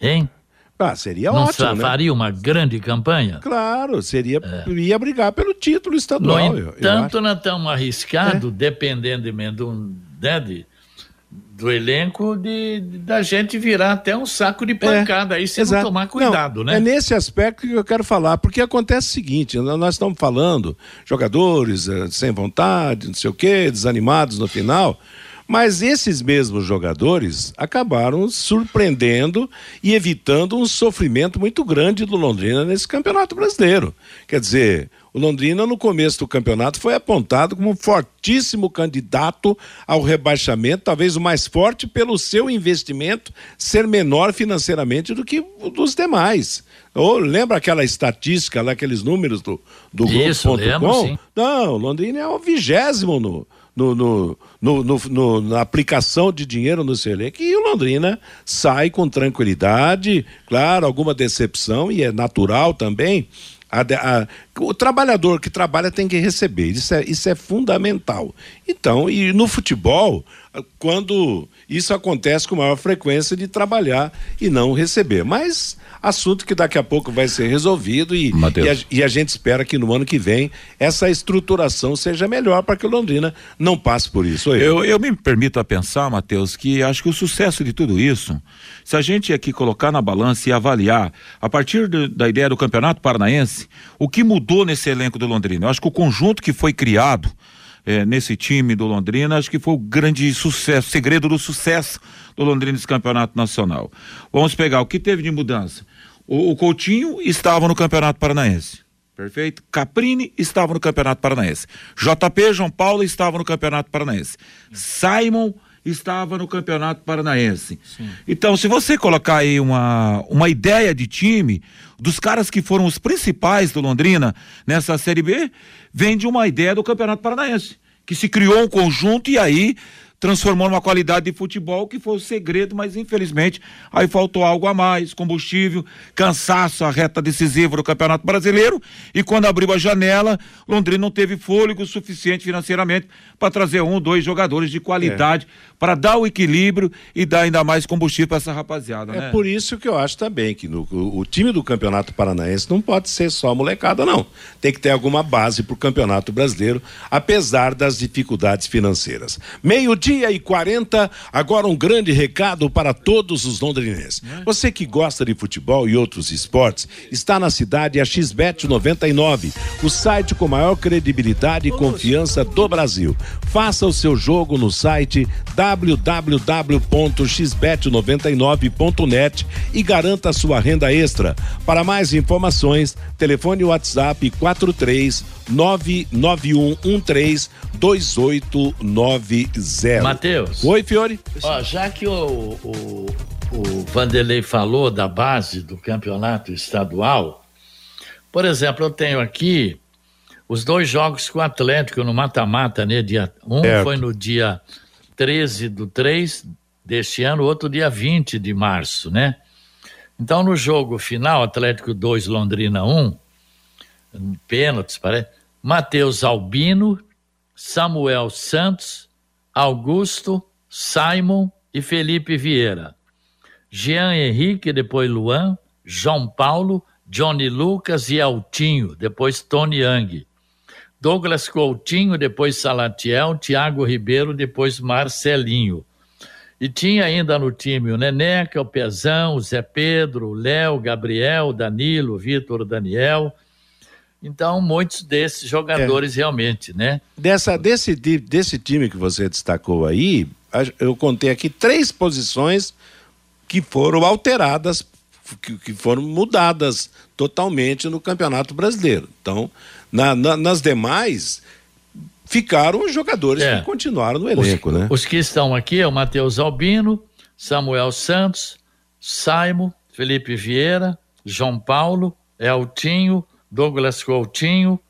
Hein? Ah, seria Não ótimo, Não né? faria né? uma grande campanha? Claro, seria é. ia brigar pelo título estadual. No entanto, nós estamos arriscados, é. dependendo de, né, de, do elenco de, da gente virar até um saco de pancada é, aí se exato. não tomar cuidado, não, né? É nesse aspecto que eu quero falar, porque acontece o seguinte, nós estamos falando jogadores eh, sem vontade, não sei o quê, desanimados no final, mas esses mesmos jogadores acabaram surpreendendo e evitando um sofrimento muito grande do Londrina nesse campeonato brasileiro. Quer dizer, o Londrina, no começo do campeonato, foi apontado como um fortíssimo candidato ao rebaixamento, talvez o mais forte pelo seu investimento ser menor financeiramente do que o dos demais. Ou lembra aquela estatística lá, aqueles números do, do Globo.com? Não, o Londrina é o vigésimo no, no, no, no, na aplicação de dinheiro no seu elenco e o Londrina sai com tranquilidade, claro, alguma decepção e é natural também, a, a, o trabalhador que trabalha tem que receber, isso é, isso é fundamental. Então, e no futebol, quando isso acontece com maior frequência de trabalhar e não receber. Mas assunto que daqui a pouco vai ser resolvido e, e a, e, a, gente espera que no ano que vem essa estruturação seja melhor para que o Londrina não passe por isso. Eu, eu me permito a pensar, Matheus, que acho que o sucesso de tudo isso, se a gente aqui colocar na balança e avaliar, a partir da ideia do Campeonato Paranaense, o que mudou nesse elenco do Londrina? Eu acho que o conjunto que foi criado é, nesse time do Londrina, acho que foi o grande sucesso, segredo do sucesso do Londrina nesse campeonato nacional. Vamos pegar o que teve de mudança. O, o Coutinho estava no Campeonato Paranaense. Perfeito? Caprini estava no Campeonato Paranaense. JP João Paulo estava no Campeonato Paranaense. Simon estava no Campeonato Paranaense. Sim. Então, se você colocar aí uma, uma ideia de time, dos caras que foram os principais do Londrina nessa Série B, vem de uma ideia do Campeonato Paranaense, que se criou um conjunto e aí transformou numa qualidade de futebol que foi o segredo, mas infelizmente aí faltou algo a mais, combustível, cansaço, a reta decisiva do Campeonato Brasileiro e quando abriu a janela, Londrina não teve fôlego suficiente financeiramente para trazer um, dois jogadores de qualidade é. para dar o equilíbrio e dar ainda mais combustível para essa rapaziada, é né? por isso que eu acho também que no, o, o, time do Campeonato Paranaense não pode ser só molecada não, tem que ter alguma base para o Campeonato Brasileiro, apesar das dificuldades financeiras. Meio-dia Meio-dia e 40, agora um grande recado para todos os londrinenses. Você que gosta de futebol e outros esportes, está na cidade a XBET 99, o site com maior credibilidade e confiança do Brasil. Faça o seu jogo no site www.xbet99.net e garanta sua renda extra. Para mais informações, telefone WhatsApp 43 99113 2890. Matheus. Oi, Fiore. Ó, já que o, o, o Vanderlei falou da base do campeonato estadual, por exemplo, eu tenho aqui os dois jogos com o Atlético no mata-mata, né? Dia, um certo. foi no dia 13 do 3 deste ano, outro dia 20 de março, né? Então, no jogo final, Atlético 2, Londrina 1, pênaltis, parece. Matheus Albino, Samuel Santos, Augusto, Simon e Felipe Vieira. Jean Henrique, depois Luan, João Paulo, Johnny Lucas e Altinho, depois Tony Yang. Douglas Coutinho, depois Salatiel, Tiago Ribeiro, depois Marcelinho. E tinha ainda no time o Neneca, o Pezão, o Zé Pedro, o Léo, Gabriel, Danilo, Vitor, Daniel. Então, muitos desses jogadores é. realmente, né? Dessa, desse, desse time que você destacou aí, eu contei aqui três posições que foram alteradas, que, que foram mudadas totalmente no Campeonato Brasileiro. Então, na, na, nas demais, ficaram os jogadores é. que continuaram no elenco, os, né? Os que estão aqui é o Matheus Albino, Samuel Santos, Saimo, Felipe Vieira, João Paulo, Eltinho, Douglas Coutinho,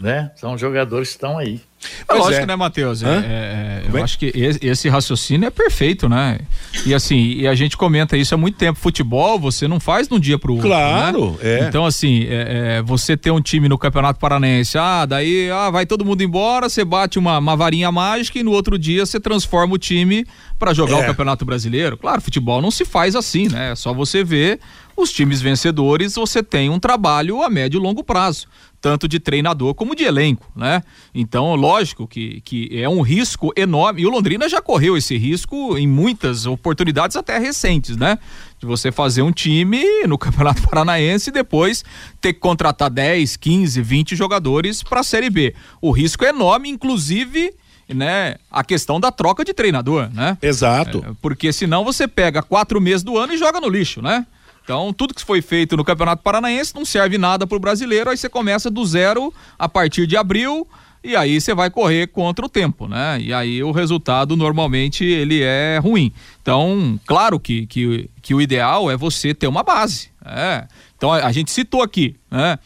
né? São jogadores que estão aí. É lógico, é. né, Matheus? É, é, é eu acho que esse raciocínio é perfeito, né? E assim, e a gente comenta isso há muito tempo. Futebol você não faz de um dia pro outro. Né? Claro, né? é. Então, assim, é, é, você ter um time no Campeonato Paranense, ah, daí ah, vai todo mundo embora, você bate uma, uma varinha mágica e no outro dia você transforma o time para jogar o Campeonato Brasileiro. Claro, futebol não se faz assim, né? É só você ver os times vencedores, você tem um trabalho a médio e longo prazo tanto de treinador como de elenco, né? Então, lógico que, que é um risco enorme. E o Londrina já correu esse risco em muitas oportunidades até recentes, né? De você fazer um time no Campeonato Paranaense e depois ter que contratar 10, 15, 20 jogadores para a Série B. O risco é enorme, inclusive né, a questão da troca de treinador, né? Exato. É, porque senão você pega quatro meses do ano e joga no lixo, né? Então, tudo que foi feito no Campeonato Paranaense não serve nada para o brasileiro, aí você começa do zero a partir de abril e aí você vai correr contra o tempo, né? E aí o resultado normalmente ele é ruim. Então, claro que, que, que o ideal é você ter uma base. É. Então, a, a gente citou aqui, né?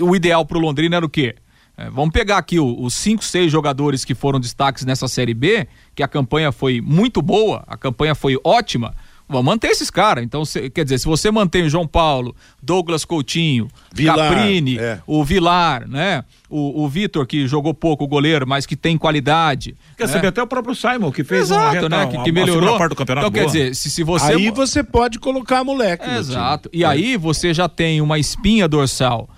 O ideal para o Londrina era o quê? É, vamos pegar aqui o, os cinco, seis jogadores que foram destaques nessa Série B, que a campanha foi muito boa, a campanha foi ótima. Vamos manter esses caras. Então, cê, quer dizer, se você mantém o João Paulo, Douglas Coutinho, Vilar, Caprini, é. o Vilar, né? O, o Vitor, que jogou pouco o goleiro, mas que tem qualidade. Quer né? saber, até o próprio Simon, que fez Exato, uma, né? que, que melhorou. Parte do campeonato então, boa. quer dizer, se, se você. Aí você pode colocar moleque. Exato. E é. aí você já tem uma espinha dorsal,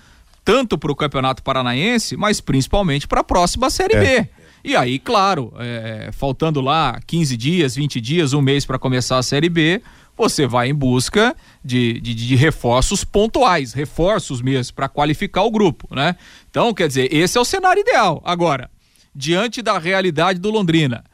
tanto para o Campeonato Paranaense, mas principalmente para a próxima Série é. B. E aí, claro, é, faltando lá 15 dias, 20 dias, um mês para começar a Série B, você vai em busca de, de, de reforços pontuais, reforços mesmo, para qualificar o grupo, né? Então, quer dizer, esse é o cenário ideal. Agora, diante da realidade do Londrina,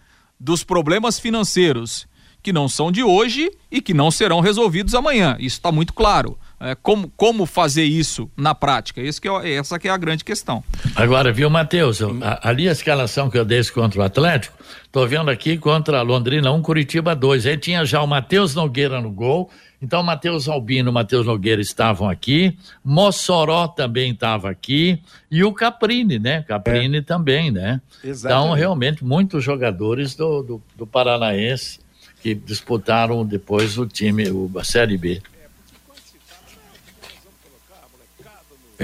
dos problemas financeiros que não são de hoje e que não serão resolvidos amanhã, isso está muito claro. É, como, como fazer isso na prática? Esse que é, essa que é a grande questão. Agora, viu, Matheus? Ali a escalação que eu dei contra o Atlético, tô vendo aqui contra Londrina 1, Curitiba 2. Aí tinha já o Matheus Nogueira no gol. Então, Matheus Albino e Matheus Nogueira estavam aqui, Mossoró também estava aqui, e o Caprini, né? Caprini é. também, né? Exatamente. Então, realmente, muitos jogadores do, do, do Paranaense que disputaram depois o time, o, a Série B.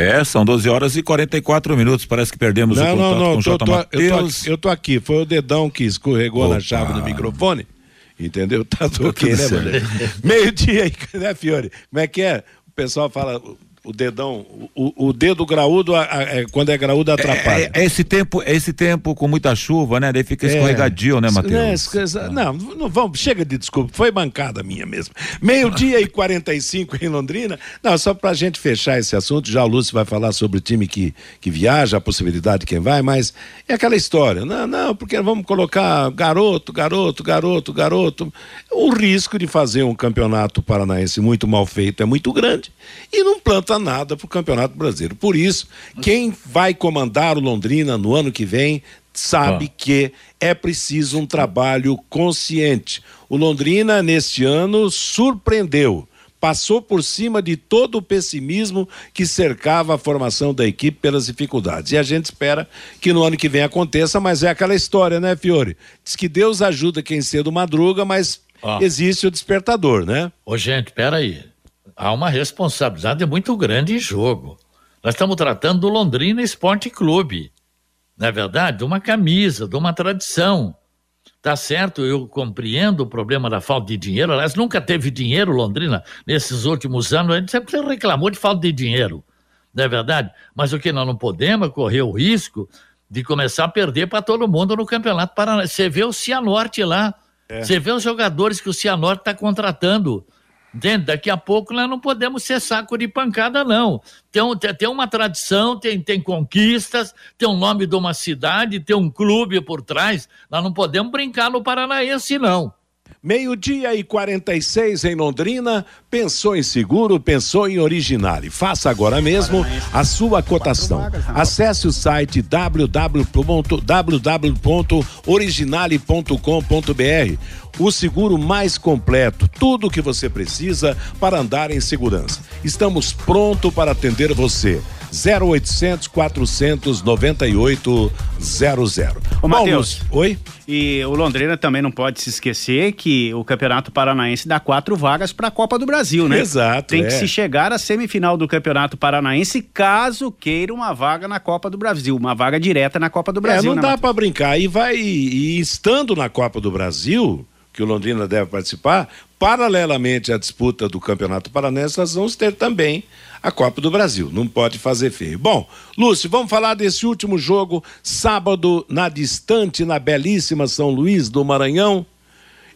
É, são 12 horas e 44 minutos. Parece que perdemos não, o contato não, não, com o J. Tô, Mateus. Eu, eu tô, aqui, foi o dedão que escorregou Opa. na chave do microfone. Entendeu? Tá tudo ok, né? Meio-dia aí, né, Fiore? Como é que é? O pessoal fala, o dedão, o, o dedo graúdo, a, a, é, quando é graúdo, atrapalha. É, é, esse tempo, é esse tempo com muita chuva, né? Daí fica é. escorregadio, né, Matheus? É, não, não, vamos, chega de desculpa, foi bancada minha mesmo. Meio-dia e 45 em Londrina. Não, só pra gente fechar esse assunto, já o Lúcio vai falar sobre o time que, que viaja, a possibilidade de quem vai, mas é aquela história. Não, não, porque vamos colocar garoto, garoto, garoto, garoto. O risco de fazer um campeonato paranaense muito mal feito é muito grande. E não planta adianta nada para o Campeonato Brasileiro. Por isso, quem vai comandar o Londrina no ano que vem sabe ah. que é preciso um trabalho consciente. O Londrina, neste ano, surpreendeu passou por cima de todo o pessimismo que cercava a formação da equipe pelas dificuldades. E a gente espera que no ano que vem aconteça, mas é aquela história, né, Fiore? Diz que Deus ajuda quem cedo madruga, mas existe o despertador, né? Ô, gente, peraí. Há uma responsabilidade muito grande em jogo. Nós estamos tratando do Londrina Esporte Clube. Não é verdade? De uma camisa, de uma tradição. Tá certo, eu compreendo o problema da falta de dinheiro. Aliás, nunca teve dinheiro, Londrina, nesses últimos anos. A gente sempre reclamou de falta de dinheiro. Não é verdade? Mas o que nós não podemos é correr o risco de começar a perder para todo mundo no Campeonato Paranaense. Você vê o Cianorte lá. É. Você vê os jogadores que o Cianorte está contratando. Entende? Daqui a pouco nós não podemos ser saco de pancada, não. Tem, tem, tem, uma tradição, tem, tem conquistas, tem o um nome de uma cidade, tem um clube por trás. Nós não podemos brincar no Paranaense, não. Meio-dia e 46 em Londrina. Pensou em seguro, pensou em Originale. Faça agora mesmo a sua cotação. Acesse o site www.originale.com.br. O seguro mais completo, tudo o que você precisa para andar em segurança. Estamos prontos para atender você. 0800 498 00. Ô, Matheus. Oi? E o Londrina também não pode se esquecer que o Campeonato Paranaense dá quatro vagas para a Copa do Brasil, né? Exato. Tem é. que se chegar à semifinal do Campeonato Paranaense caso queira uma vaga na Copa do Brasil, uma vaga direta na Copa do Brasil. É, não né, dá para brincar. E vai e estando na Copa do Brasil, que o Londrina deve participar, paralelamente à disputa do Campeonato Paranaense, nós vamos ter também a Copa do Brasil. Não pode fazer feio. Bom, Lúcio, vamos falar desse último jogo, sábado, na distante, na belíssima São Luís do Maranhão.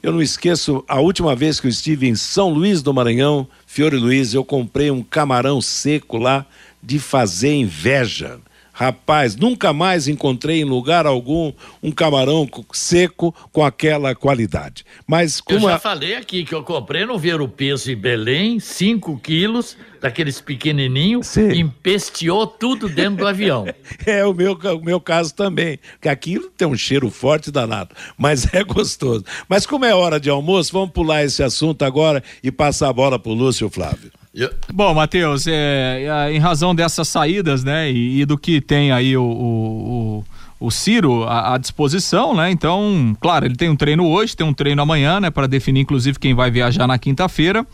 Eu não esqueço, a última vez que eu estive em São Luís do Maranhão, Fiore Luiz, eu comprei um camarão seco lá de fazer inveja. Rapaz, nunca mais encontrei em lugar algum um camarão seco com aquela qualidade. Mas como eu já a... falei aqui que eu comprei no Ver o Peso em Belém, 5 quilos, daqueles pequenininhos, empesteou tudo dentro do avião. é o meu, o meu caso também, que aquilo tem um cheiro forte danado, mas é gostoso. Mas como é hora de almoço, vamos pular esse assunto agora e passar a bola para o Lúcio Flávio. Bom, Matheus, é, é, em razão dessas saídas, né, e, e do que tem aí o, o, o Ciro à, à, disposição, né? Então, claro, ele tem um treino hoje, tem um treino amanhã, né, para definir inclusive quem vai viajar na quinta-feira.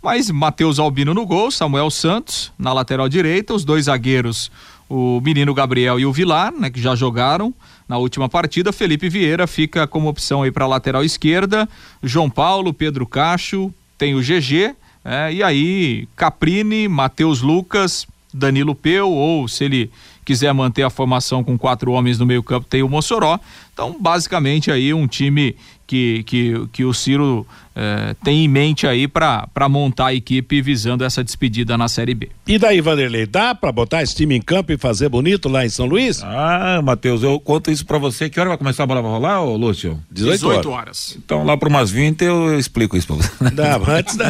Mas Matheus Albino no gol, Samuel Santos na lateral direita, os dois zagueiros, o menino Gabriel e o Vilar, né, que já jogaram na última partida. Felipe Vieira fica como opção aí para lateral esquerda, João Paulo, Pedro Cacho, tem o GG é, e aí, Caprini, Matheus Lucas, Danilo Peu, ou se ele quiser manter a formação com quatro homens no meio-campo, tem o Mossoró. Então, basicamente, aí um time que, que, que o Ciro é, tem em mente aí para montar a equipe visando essa despedida na Série B. E daí, Vanderlei, dá para botar esse time em campo e fazer bonito lá em São Luís? Ah, Matheus, eu conto isso para você. Que hora vai começar a bola a rolar, ô Lúcio? 18, 18 horas. horas. Então, lá para umas 20 eu explico isso para você. Não, antes da...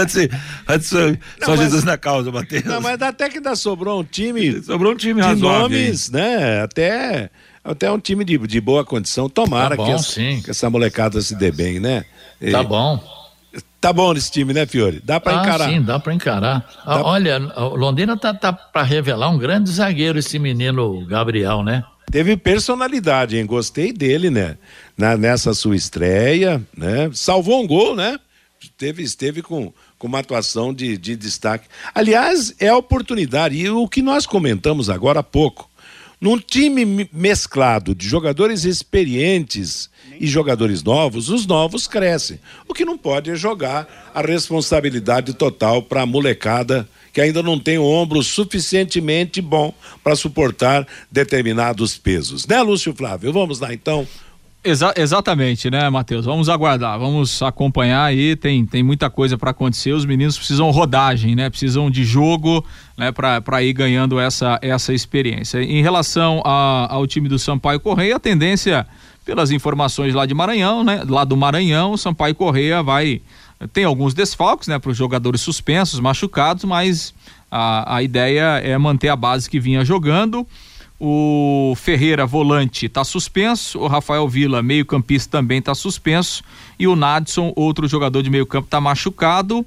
antes, antes só mas... Jesus na causa, Matheus. Não, mas até que ainda sobrou um time. Sobrou um time de razoável. nomes, né? Até até um time de, de boa condição. Tomara tá bom, que, essa, que, essa, molecada se dê bem, né? Tá e, bom. Tá bom esse time, né, Fiore? Dá para ah, encarar. Sim, dá para encarar. Dá... Olha, Londrina tá, tá para revelar um grande zagueiro esse menino Gabriel, né? Teve personalidade, hein? Gostei dele, né? Na, nessa sua estreia, né? Salvou um gol, né? Esteve, esteve com, com uma atuação de, de destaque. Aliás, é a oportunidade, e o que nós comentamos agora há pouco. Num time mesclado de jogadores experientes e jogadores novos, os novos crescem. O que não pode é jogar a responsabilidade total para a molecada que ainda não tem o ombro suficientemente bom para suportar determinados pesos. Né, Lúcio Flávio? Vamos lá então Exa exatamente, né, Matheus? Vamos aguardar, vamos acompanhar aí. Tem, tem muita coisa para acontecer. Os meninos precisam rodagem, né? Precisam de jogo, né, para ir ganhando essa, essa experiência. Em relação a, ao time do Sampaio Correia, a tendência, pelas informações lá de Maranhão, né? Lá do Maranhão, o Sampaio Correia vai. Tem alguns desfalques, né, para os jogadores suspensos, machucados, mas a, a ideia é manter a base que vinha jogando. O Ferreira, volante, está suspenso. O Rafael Vila, meio-campista, também está suspenso. E o Nadson, outro jogador de meio-campo, está machucado.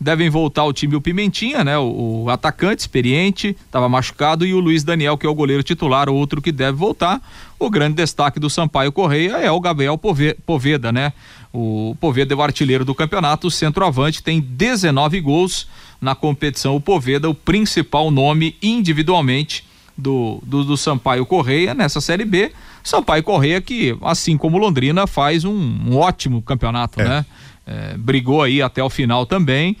devem voltar o time o Pimentinha, né? O, o atacante experiente, estava machucado, e o Luiz Daniel, que é o goleiro titular, outro que deve voltar. O grande destaque do Sampaio Correia é o Gabriel Poveda, né? O Poveda é o artilheiro do campeonato, o centroavante tem 19 gols na competição. O Poveda, o principal nome individualmente do, do, do Sampaio Correia nessa Série B. Sampaio Correia que, assim como Londrina, faz um, um ótimo campeonato, é. né? É, brigou aí até o final também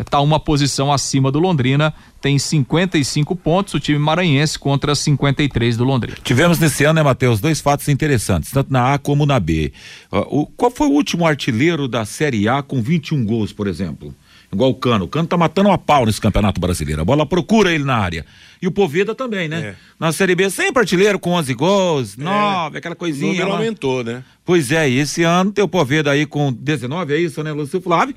está é, uma posição acima do Londrina, tem 55 pontos, o time maranhense contra 53 do Londrina. Tivemos nesse ano, né, Matheus, dois fatos interessantes, tanto na A como na B. Uh, o, qual foi o último artilheiro da Série A com 21 gols, por exemplo? Igual o Cano. O Cano tá matando uma pau nesse Campeonato Brasileiro. A bola procura ele na área. E o Poveda também, né? É. Na Série B, sempre artilheiro com 11 gols, 9, é. aquela coisinha. O número aumentou, né? Pois é, e esse ano tem o Poveda aí com 19, é isso, né, Lúcio Flávio?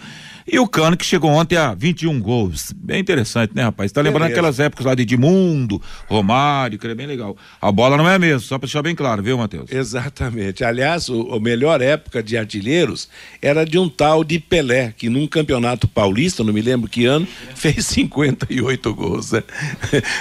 E o Cano que chegou ontem a 21 gols. Bem interessante, né, rapaz? Tá lembrando Beleza. aquelas épocas lá de Edmundo, Romário, que era bem legal. A bola não é a mesma, só pra deixar bem claro, viu, Matheus? Exatamente. Aliás, o, a melhor época de artilheiros era de um tal de Pelé, que num campeonato paulista, não me lembro que ano, fez 58 gols. Né?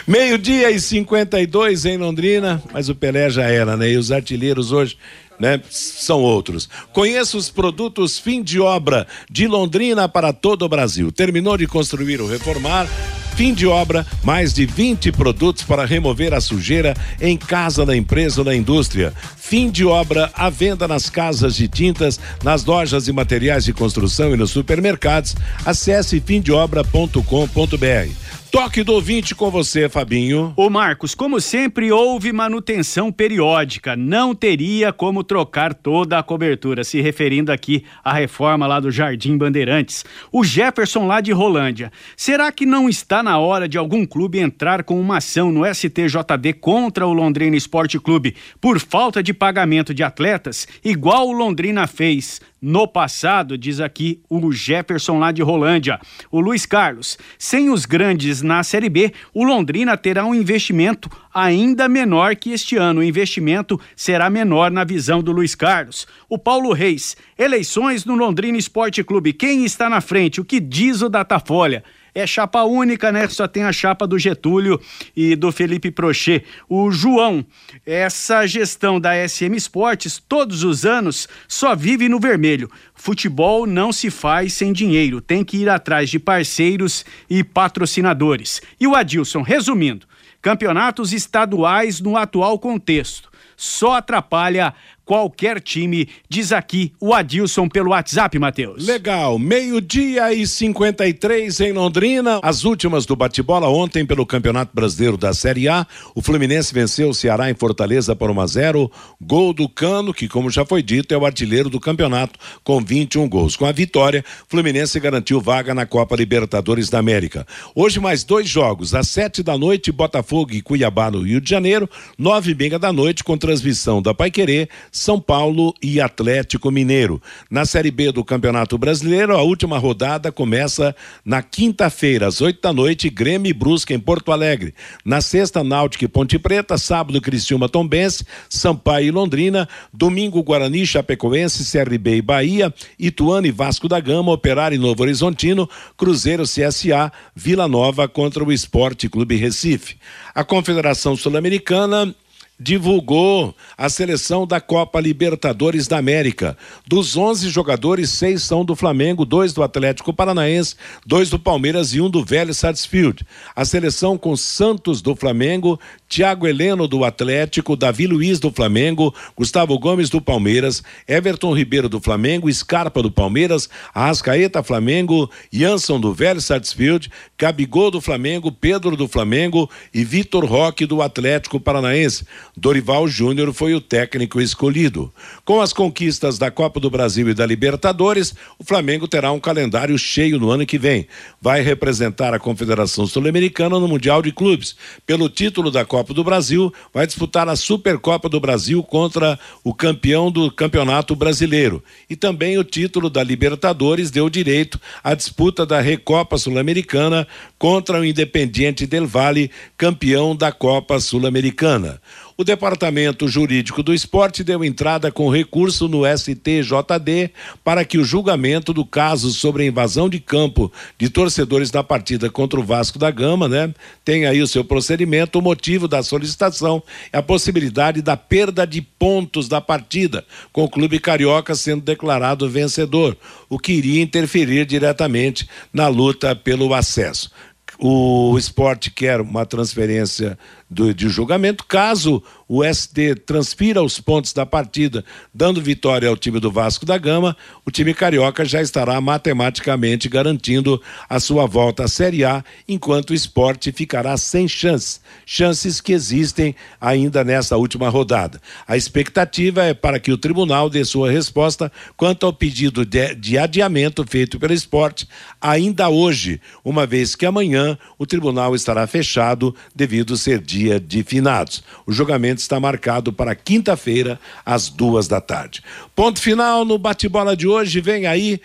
Meio-dia e 52 em Londrina, mas o Pelé já era, né? E os artilheiros hoje né, são outros. Conheça os produtos fim de obra de Londrina para todo o Brasil. Terminou de construir ou reformar? Fim de obra, mais de 20 produtos para remover a sujeira em casa da empresa ou da indústria. Fim de obra à venda nas casas de tintas, nas lojas e materiais de construção e nos supermercados. Acesse fimdeobra.com.br. Toque do ouvinte com você, Fabinho. O Marcos, como sempre, houve manutenção periódica. Não teria como trocar toda a cobertura, se referindo aqui à reforma lá do Jardim Bandeirantes. O Jefferson lá de Rolândia. Será que não está na hora de algum clube entrar com uma ação no STJD contra o Londrina Esporte Clube por falta de pagamento de atletas, igual o Londrina fez no passado, diz aqui o Jefferson lá de Rolândia. O Luiz Carlos, sem os grandes na Série B, o Londrina terá um investimento ainda menor que este ano. O investimento será menor na visão do Luiz Carlos. O Paulo Reis, eleições no Londrina Esporte Clube. Quem está na frente? O que diz o Datafolha? é chapa única, né? Só tem a chapa do Getúlio e do Felipe Prochet. O João, essa gestão da SM Esportes, todos os anos, só vive no vermelho. Futebol não se faz sem dinheiro, tem que ir atrás de parceiros e patrocinadores. E o Adilson, resumindo, campeonatos estaduais no atual contexto só atrapalha qualquer time, diz aqui o Adilson pelo WhatsApp, Matheus. Legal, meio-dia e 53 em Londrina. As últimas do bate-bola ontem pelo Campeonato Brasileiro da Série A. O Fluminense venceu o Ceará em Fortaleza por 1 a 0. Gol do Cano, que, como já foi dito, é o artilheiro do campeonato, com 21 gols. Com a vitória, Fluminense garantiu vaga na Copa Libertadores da América. Hoje, mais dois jogos. Às sete da noite, Botafogo e Cuiabá no Rio de Janeiro. Nove e meia da noite, com transmissão da Paiquerê são Paulo e Atlético Mineiro. Na Série B do Campeonato Brasileiro, a última rodada começa na quinta-feira, às oito da noite, Grêmio e Brusque em Porto Alegre. Na sexta, Náutico e Ponte Preta, sábado, Criciúma Tombense, Sampaio e Londrina, domingo, Guarani, Chapecoense, CRB e Bahia, Ituano e Vasco da Gama, Operário e Novo Horizontino, Cruzeiro, CSA, Vila Nova contra o Esporte Clube Recife. A Confederação Sul-Americana divulgou a seleção da Copa Libertadores da América. Dos 11 jogadores, seis são do Flamengo, dois do Atlético Paranaense, dois do Palmeiras e um do Velho Sarsfield. A seleção com Santos do Flamengo, Thiago Heleno do Atlético, Davi Luiz do Flamengo, Gustavo Gomes do Palmeiras, Everton Ribeiro do Flamengo, Scarpa do Palmeiras, Arrascaeta Flamengo, Jansson do Velho Sarsfield, Gabigol do Flamengo, Pedro do Flamengo e Vitor Roque do Atlético Paranaense. Dorival Júnior foi o técnico escolhido. Com as conquistas da Copa do Brasil e da Libertadores, o Flamengo terá um calendário cheio no ano que vem. Vai representar a Confederação Sul-Americana no Mundial de Clubes. Pelo título da Copa do Brasil, vai disputar a Supercopa do Brasil contra o campeão do Campeonato Brasileiro. E também o título da Libertadores deu direito à disputa da Recopa Sul-Americana contra o Independiente del Valle, campeão da Copa Sul-Americana. O Departamento Jurídico do Esporte deu entrada com recurso no STJD para que o julgamento do caso sobre a invasão de campo de torcedores na partida contra o Vasco da Gama, né, tenha aí o seu procedimento. O motivo da solicitação é a possibilidade da perda de pontos da partida, com o clube carioca sendo declarado vencedor, o que iria interferir diretamente na luta pelo acesso. O esporte quer uma transferência do, de julgamento. Caso o SD transfira os pontos da partida, dando vitória ao time do Vasco da Gama, o time carioca já estará matematicamente garantindo a sua volta à Série A, enquanto o esporte ficará sem chance, chances que existem ainda nessa última rodada. A expectativa é para que o tribunal dê sua resposta quanto ao pedido de, de adiamento feito pelo esporte ainda hoje, uma vez que amanhã o tribunal estará fechado devido ser dia dia de finados. O julgamento está marcado para quinta-feira, às duas da tarde. Ponto final no bate-bola de hoje. Vem aí.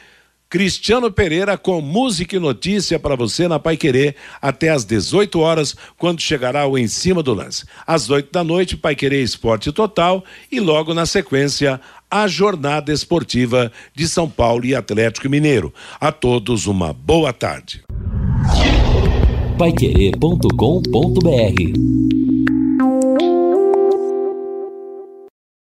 Cristiano Pereira com música e notícia para você na Pai Querer até às 18 horas, quando chegará o Em Cima do Lance. Às 8 da noite, Pai Querer Esporte Total e logo na sequência, a jornada esportiva de São Paulo e Atlético Mineiro. A todos uma boa tarde. Paiquerê.com.br